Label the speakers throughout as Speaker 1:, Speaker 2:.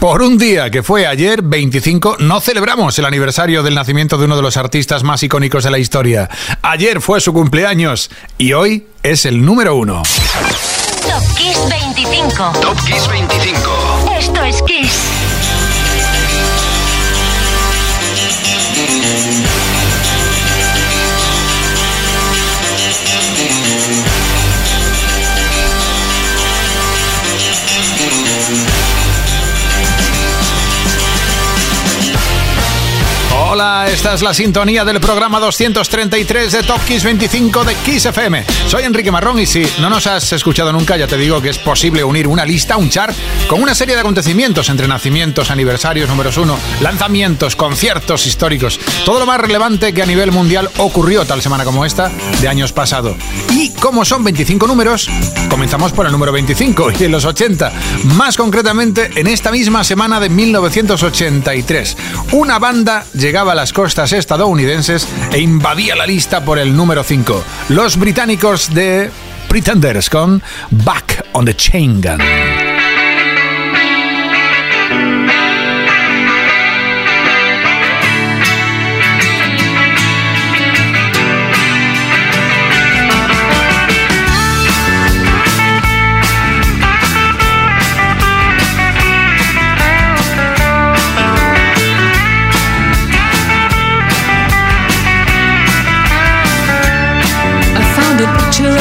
Speaker 1: Por un día que fue ayer, 25, no celebramos el aniversario del nacimiento de uno de los artistas más icónicos de la historia. Ayer fue su cumpleaños y hoy es el número uno.
Speaker 2: Top Kiss 25.
Speaker 3: Top Kiss 25.
Speaker 2: Esto es Kiss.
Speaker 1: Esta es la sintonía del programa 233 de Top Kiss 25 de Kiss FM. Soy Enrique Marrón y si no nos has escuchado nunca, ya te digo que es posible unir una lista, un chart, con una serie de acontecimientos entre nacimientos, aniversarios, números uno, lanzamientos, conciertos históricos, todo lo más relevante que a nivel mundial ocurrió tal semana como esta de años pasados. Y como son 25 números, comenzamos por el número 25 y en los 80, más concretamente en esta misma semana de 1983. Una banda llegaba a las costas estadounidenses e invadía la lista por el número 5. Los británicos de Pretenders con Back on the Chain Gun.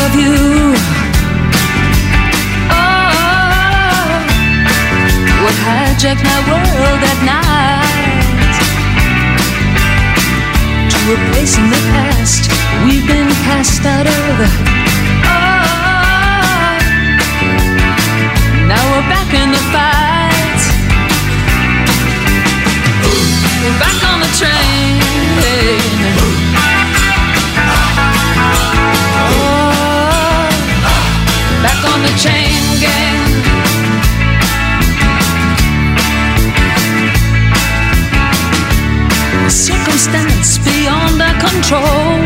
Speaker 4: Oh, hijack my world night. To a place in the past we've been cast out of. Oh, now we're back in the fight. Back circumstance beyond our control.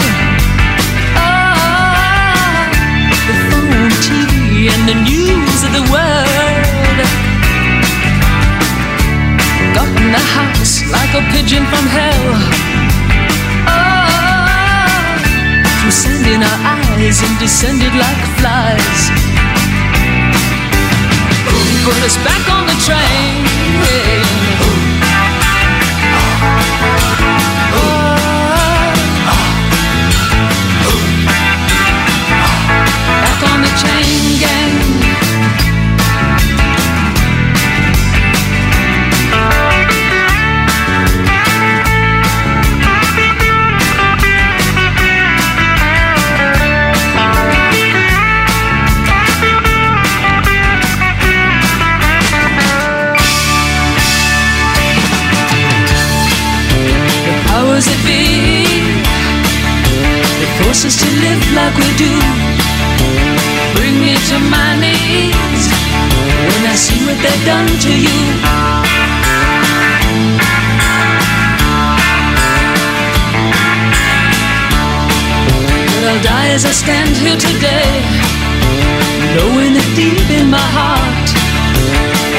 Speaker 4: Oh, the phone, TV, and the news of the world got in the house like a pigeon from hell. Oh, sand in our eyes and descended like flies. Put us back on the train. As I stand here today, knowing that deep in my heart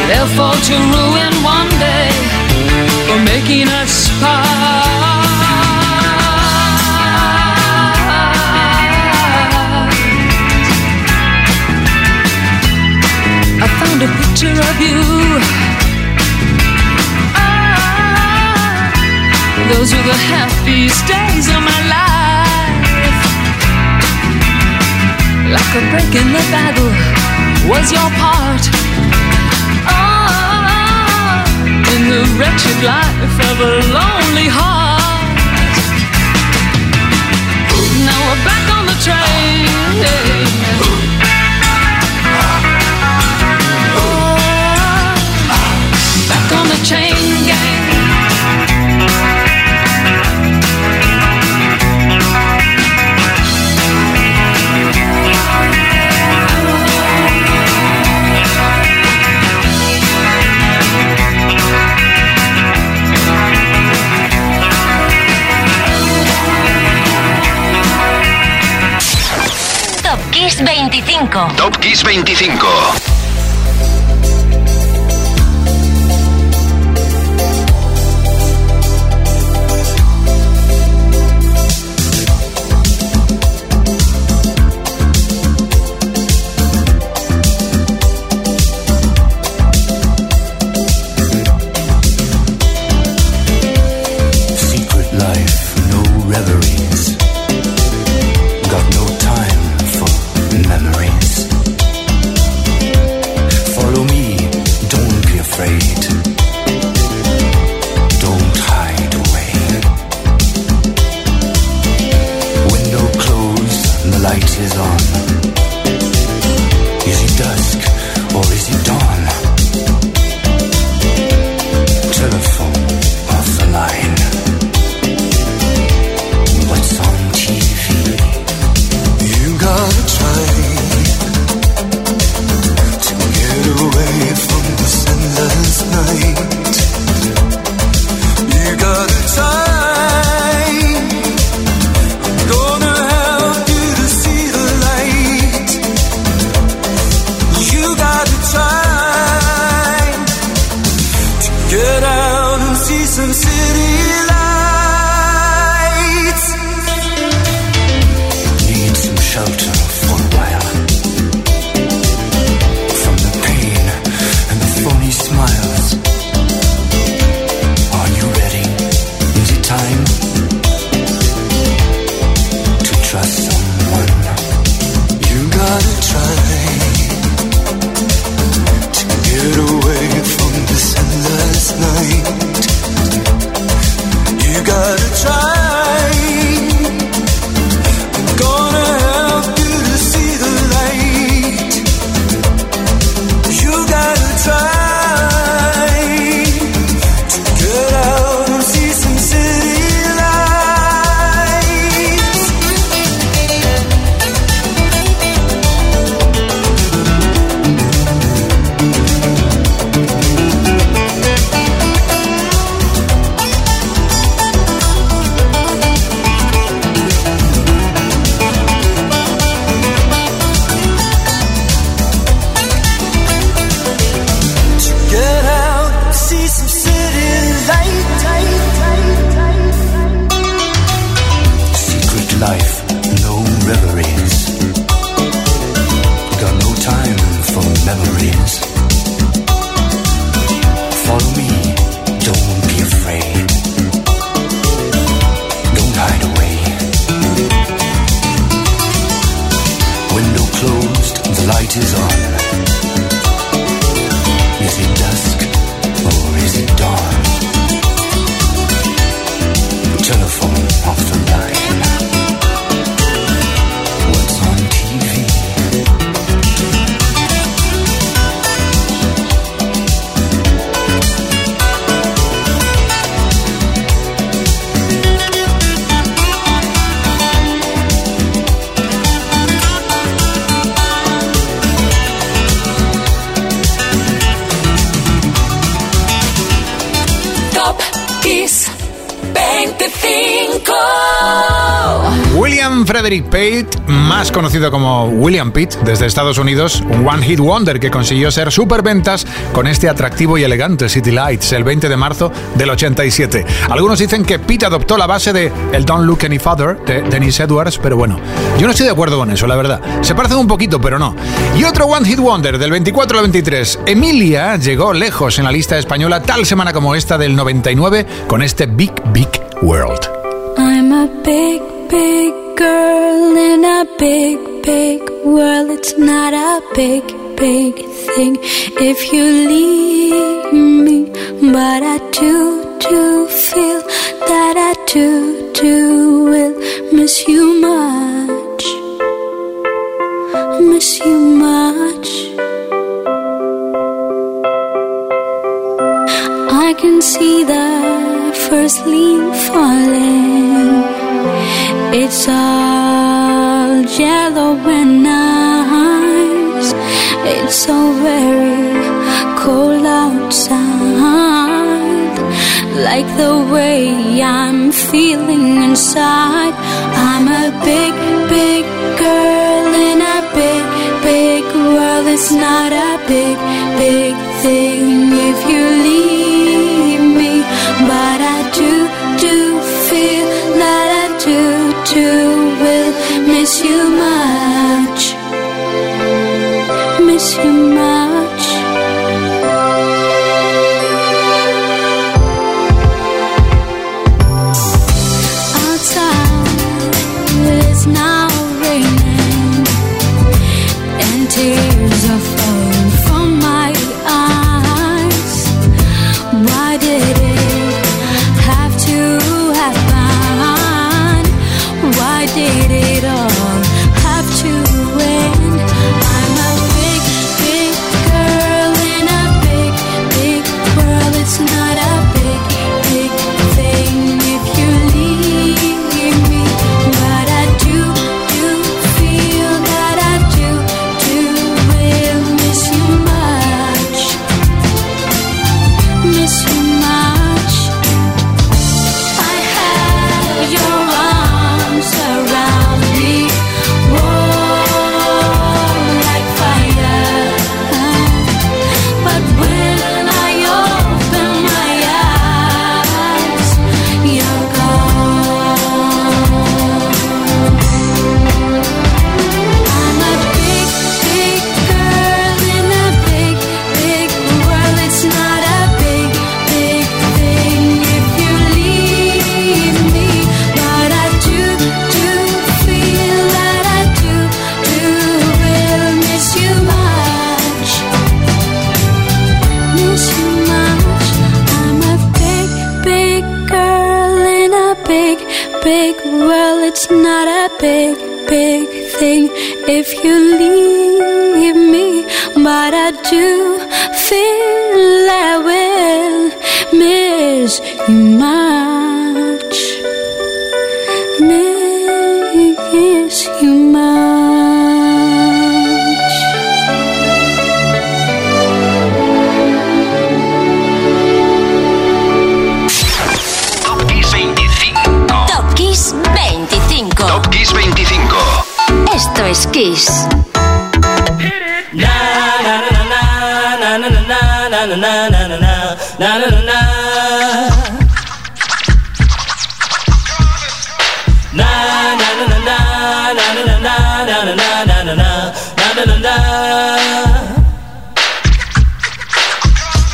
Speaker 4: they'll fall to ruin one day for making us part. a picture of you. Ah, those were the happiest days of my life. Like a break in the battle was your part. Ah, in the wretched life of a lonely heart. Now we're back on the train. Oh,
Speaker 2: back on the
Speaker 3: chain gang. 25.
Speaker 1: Frederick Pate, más conocido como William Pitt, desde Estados Unidos, un One Hit Wonder que consiguió ser superventas con este atractivo y elegante City Lights el 20 de marzo del 87. Algunos dicen que Pitt adoptó la base de El Don't Look Any Father de Dennis Edwards, pero bueno, yo no estoy de acuerdo con eso, la verdad. Se parecen un poquito, pero no. Y otro One Hit Wonder del 24 al 23. Emilia llegó lejos en la lista española tal semana como esta del 99 con este Big Big World.
Speaker 5: I'm a big, big girl in a big, big world. It's not a big, big thing if you leave me. But I do, do feel that I do, do will miss you it's all yellow and nice. It's so very cold outside. Like the way I'm feeling inside. I'm a big, big girl in a big, big world. It's not a big, big thing if you leave Miss you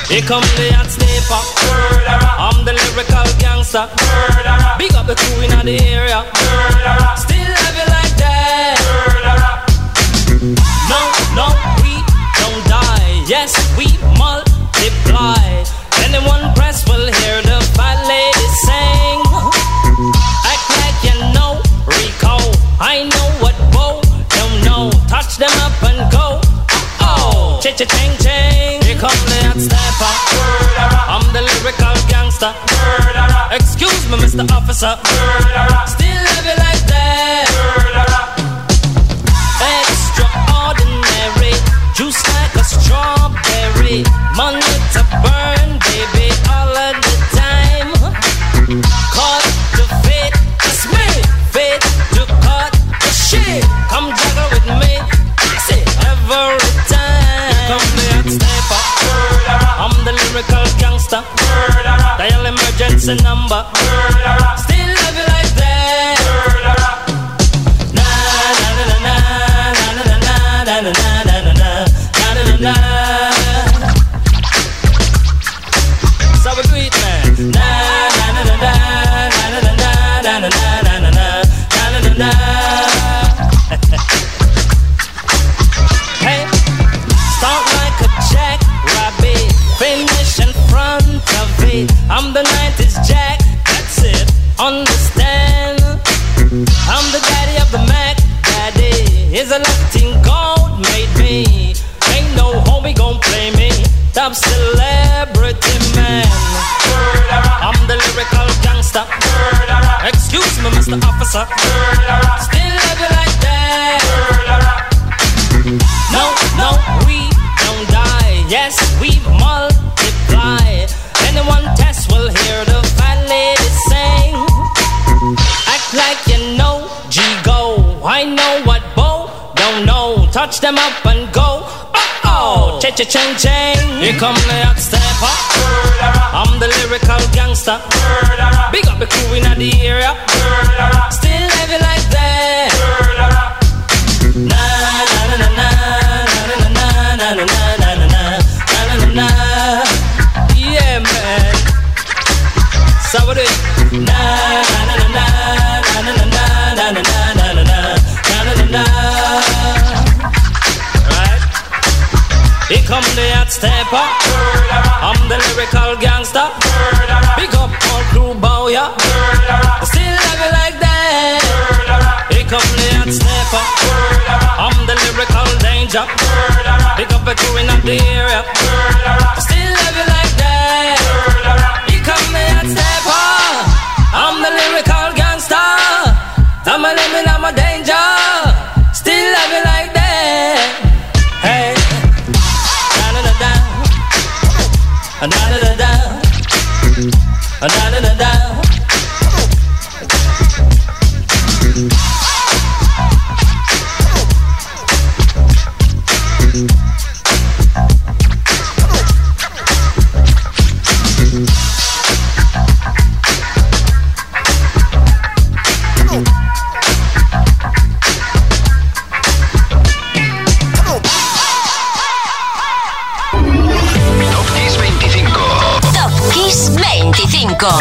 Speaker 6: Here come the hot sniper. I'm the lyrical gangster. Big up the crew in the area. Still have it like that. No, no, we don't die. Yes, we multiply. Anyone press will hear the lady sing. Act like you know Rico. I know what know. Touch them up and go. Oh, cha cha. I'm the lyrical gangster. Excuse me, Mr. Officer. a number. Murderer. Here come the hot stepper. I'm the lyrical gangster. Stepper. I'm the lyrical gangster. Big up all crew bow ya. Still love you like that. Here come the hot stepper. I'm the lyrical danger. Pick up a crew in the area. Still love you like that. Here come the hot stepper.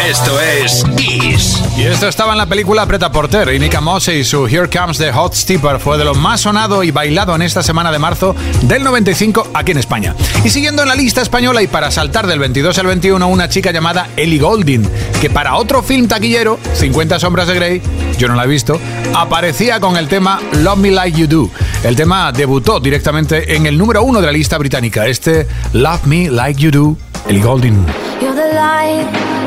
Speaker 3: Esto es Kiss.
Speaker 1: Y esto estaba en la película Preta Porter y Nika Mose y su Here Comes the Hot Stepper fue de lo más sonado y bailado en esta semana de marzo del 95 aquí en España. Y siguiendo en la lista española y para saltar del 22 al 21 una chica llamada Ellie Goulding, que para otro film taquillero, 50 sombras de Grey, yo no la he visto, aparecía con el tema Love Me Like You Do. El tema debutó directamente en el número uno de la lista británica, este Love Me Like You Do, Ellie Goulding.
Speaker 5: You're the light,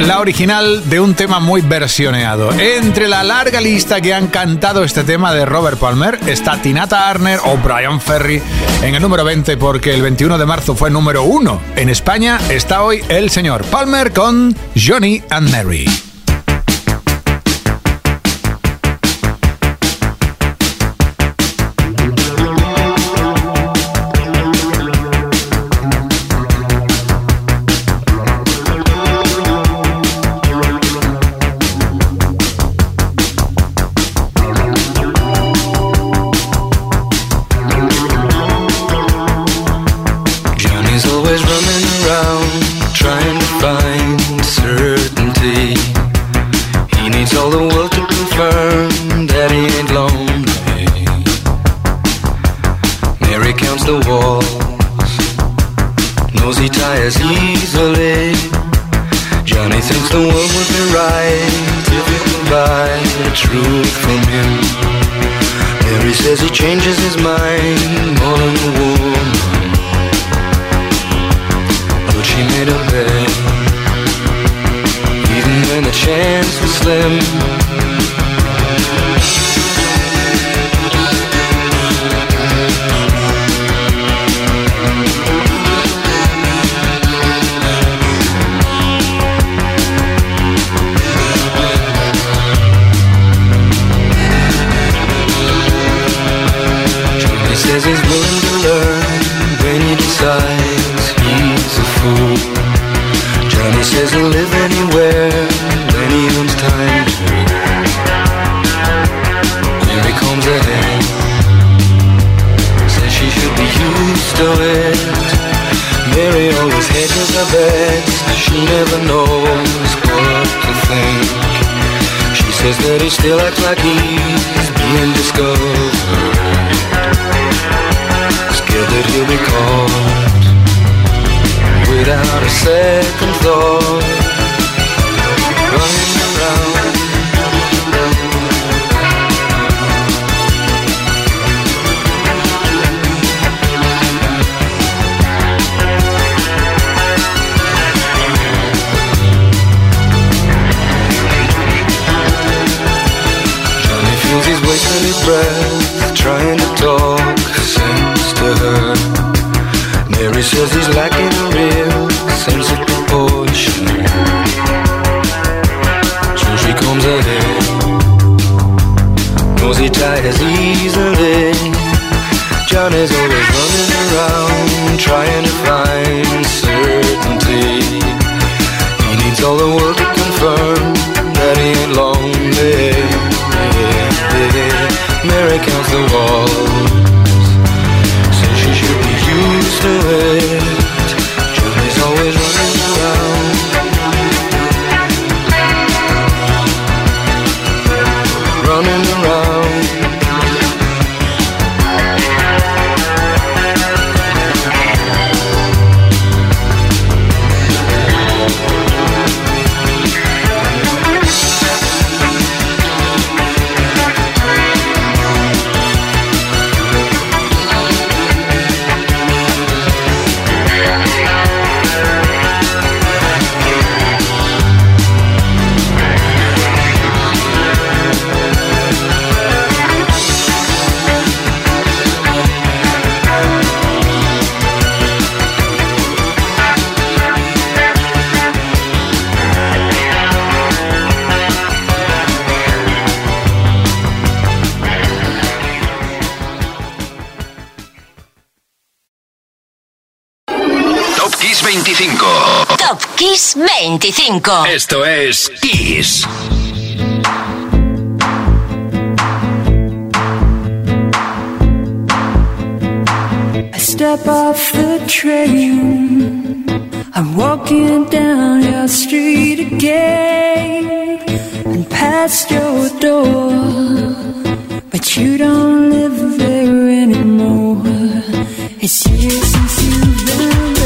Speaker 1: La original de un tema muy versioneado. Entre la larga lista que han cantado este tema de Robert Palmer está Tina Turner o Brian Ferry en el número 20 porque el 21 de marzo fue número 1. En España está hoy el señor Palmer con Johnny and Mary.
Speaker 7: Harry
Speaker 2: counts
Speaker 3: the walls. Knows
Speaker 7: he tires easily. Johnny thinks the world would be right if it could buy the truth from him. Mary says he changes his mind more than a woman. But she made a bet, even when the chance was slim. he still acts like he's being discovered. Scared that he'll be caught without a say. breath, trying to talk sense to her. Mary says he's lacking 25. Top Kiss 25. Esto es Kiss. I step off the train. I'm walking down your street again and past your door. But you don't live there anymore. It's
Speaker 1: years since you've been.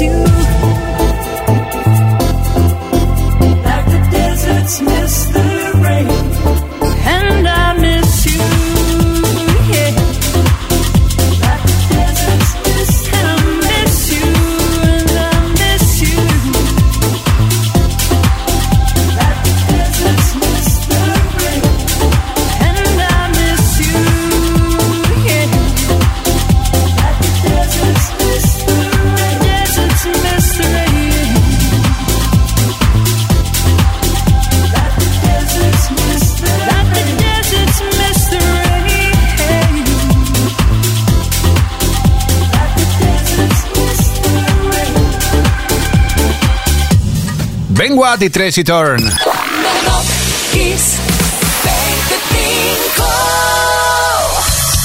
Speaker 1: You. Tracy Turn.
Speaker 4: Kiss 25.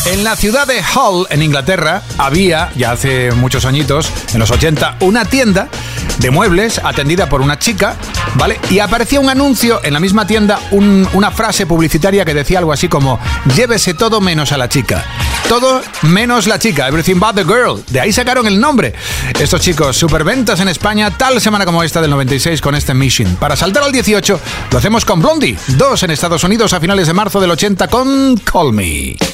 Speaker 1: En la ciudad de Hull, en Inglaterra, había, ya hace muchos añitos, en los 80, una tienda de muebles atendida por una chica, ¿vale? Y aparecía un anuncio en la misma tienda, un- una frase publicitaria que decía algo así como, llévese todo menos a la chica. Todo menos la chica, everything but the girl. De ahí sacaron el nombre. Estos chicos, superventas en España, tal semana como esta del 96 con este Mission. Para saltar al 18, lo hacemos con Blondie. Dos en Estados Unidos a finales de marzo del 80 con Call Me.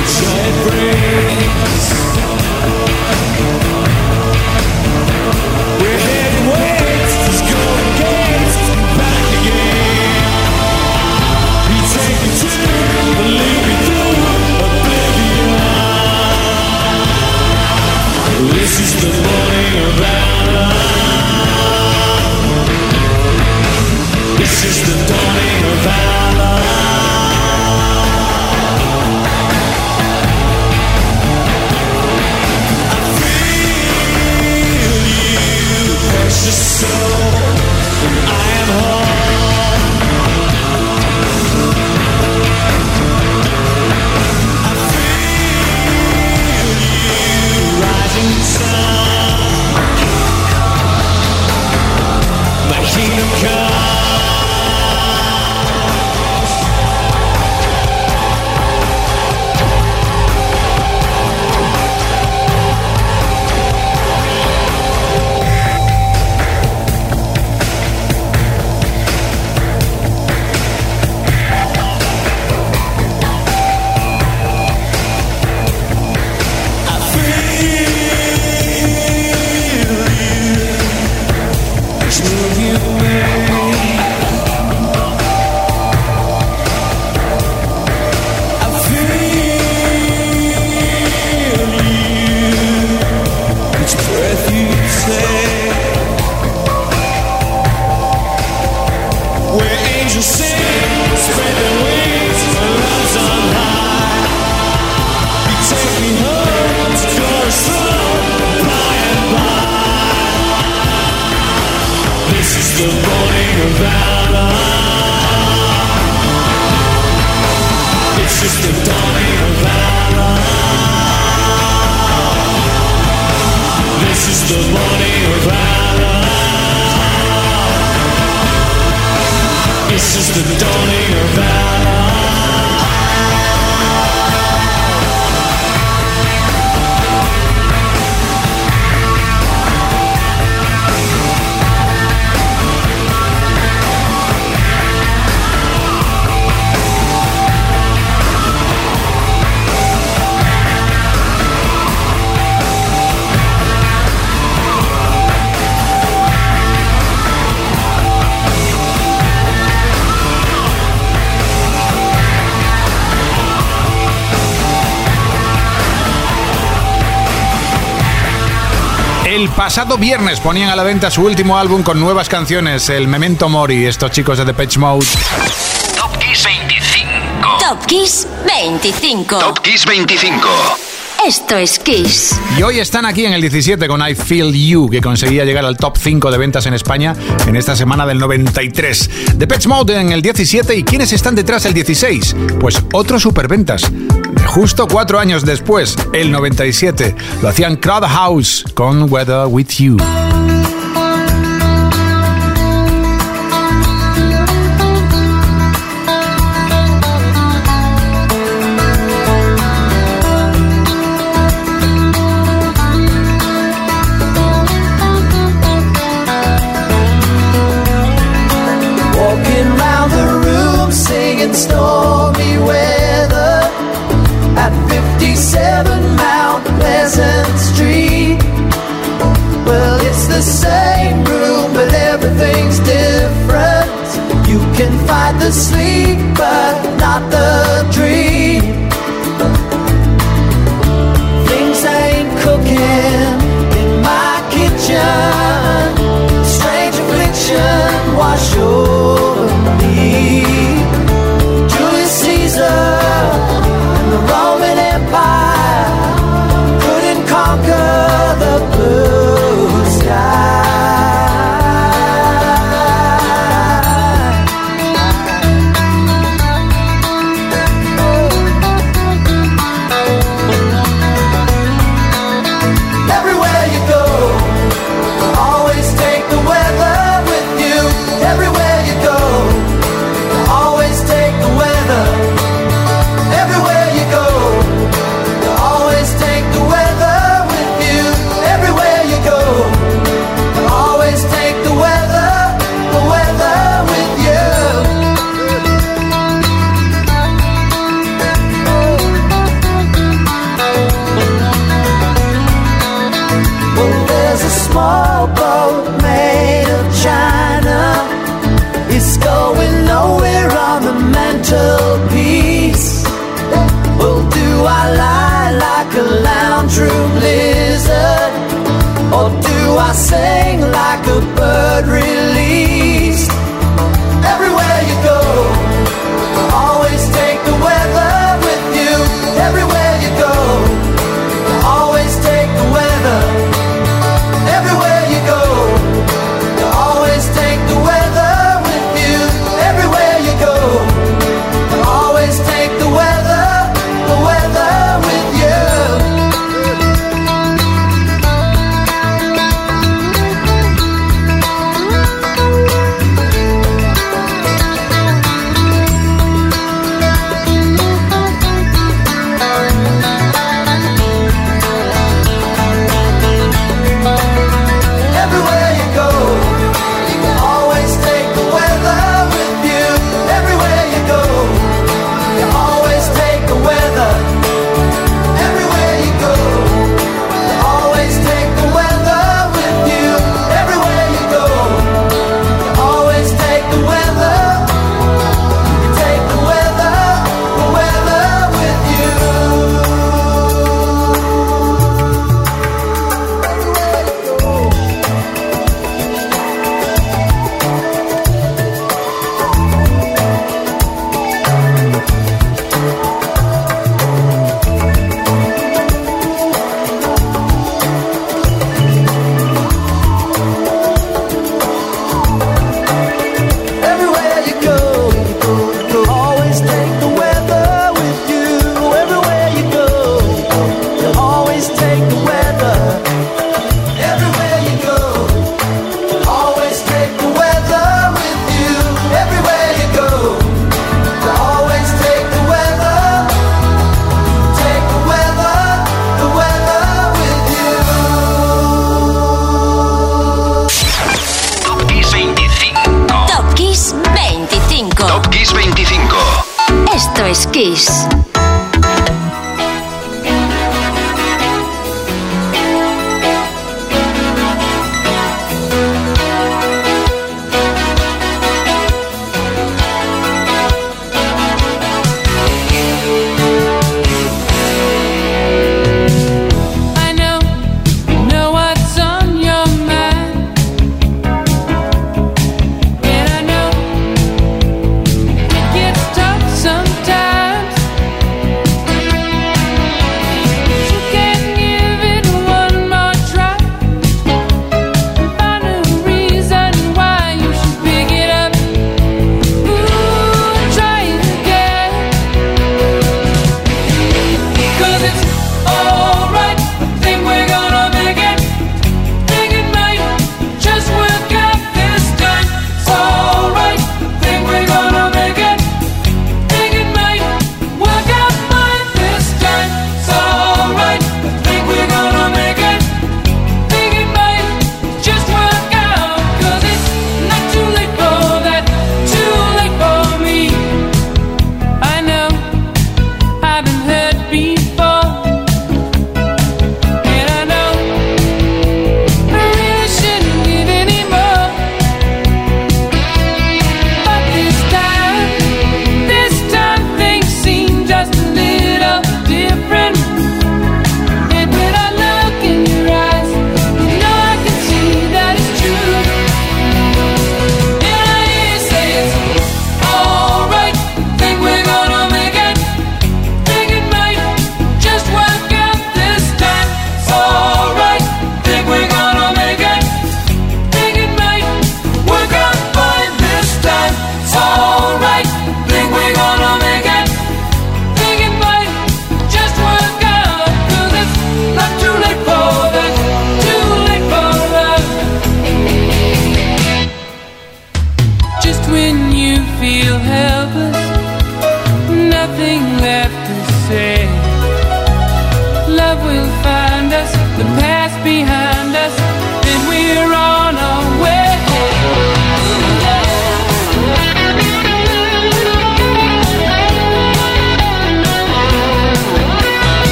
Speaker 4: It's
Speaker 8: away pasado viernes ponían a la venta su último álbum con nuevas canciones, el Memento Mori, estos chicos de The Pitch Mode.
Speaker 3: Top Kiss 25.
Speaker 2: Top Kiss 25.
Speaker 3: Top Kiss 25.
Speaker 2: Esto es Kiss.
Speaker 8: Y hoy están aquí en el 17 con I Feel You, que conseguía llegar al top 5 de ventas en España en esta semana del 93. The Pitch Mode en el 17 y ¿quiénes están detrás del 16? Pues otros superventas. Justo cuatro años después, el 97, lo hacían Crowd House con Weather With You.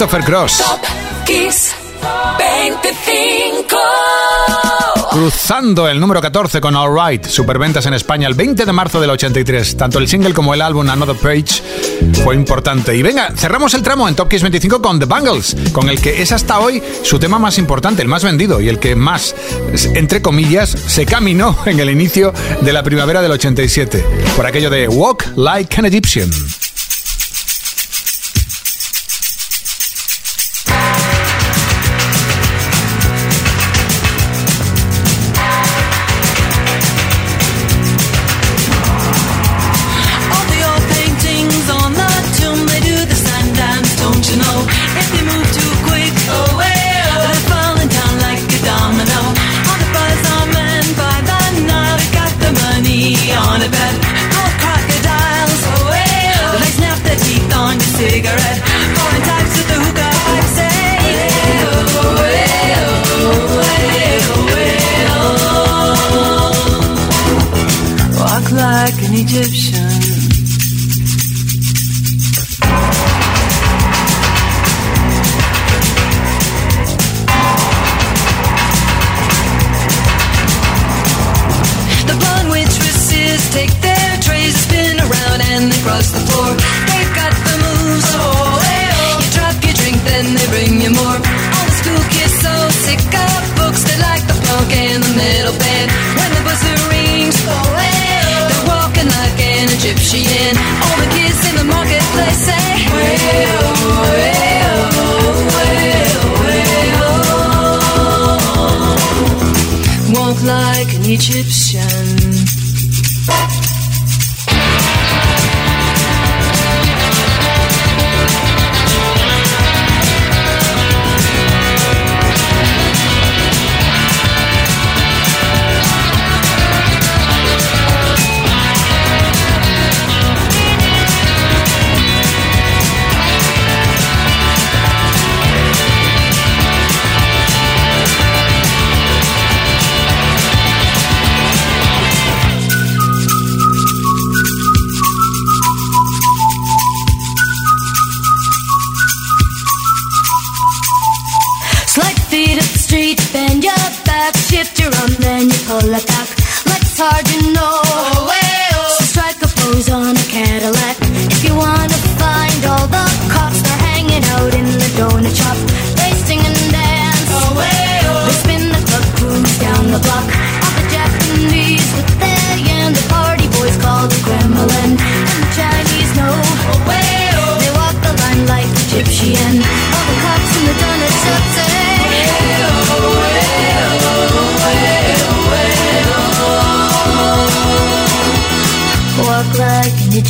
Speaker 1: Christopher Cross.
Speaker 9: Top Kiss 25.
Speaker 1: Cruzando el número 14 con All Right, superventas en España el 20 de marzo del 83. Tanto el single como el álbum Another Page fue importante. Y venga, cerramos el tramo en Top Kiss 25 con The Bangles, con el que es hasta hoy su tema más importante, el más vendido y el que más, entre comillas, se caminó en el inicio de la primavera del 87, por aquello de Walk Like an Egyptian.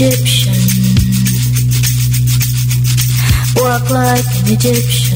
Speaker 5: Egyptian. Walk like an Egyptian.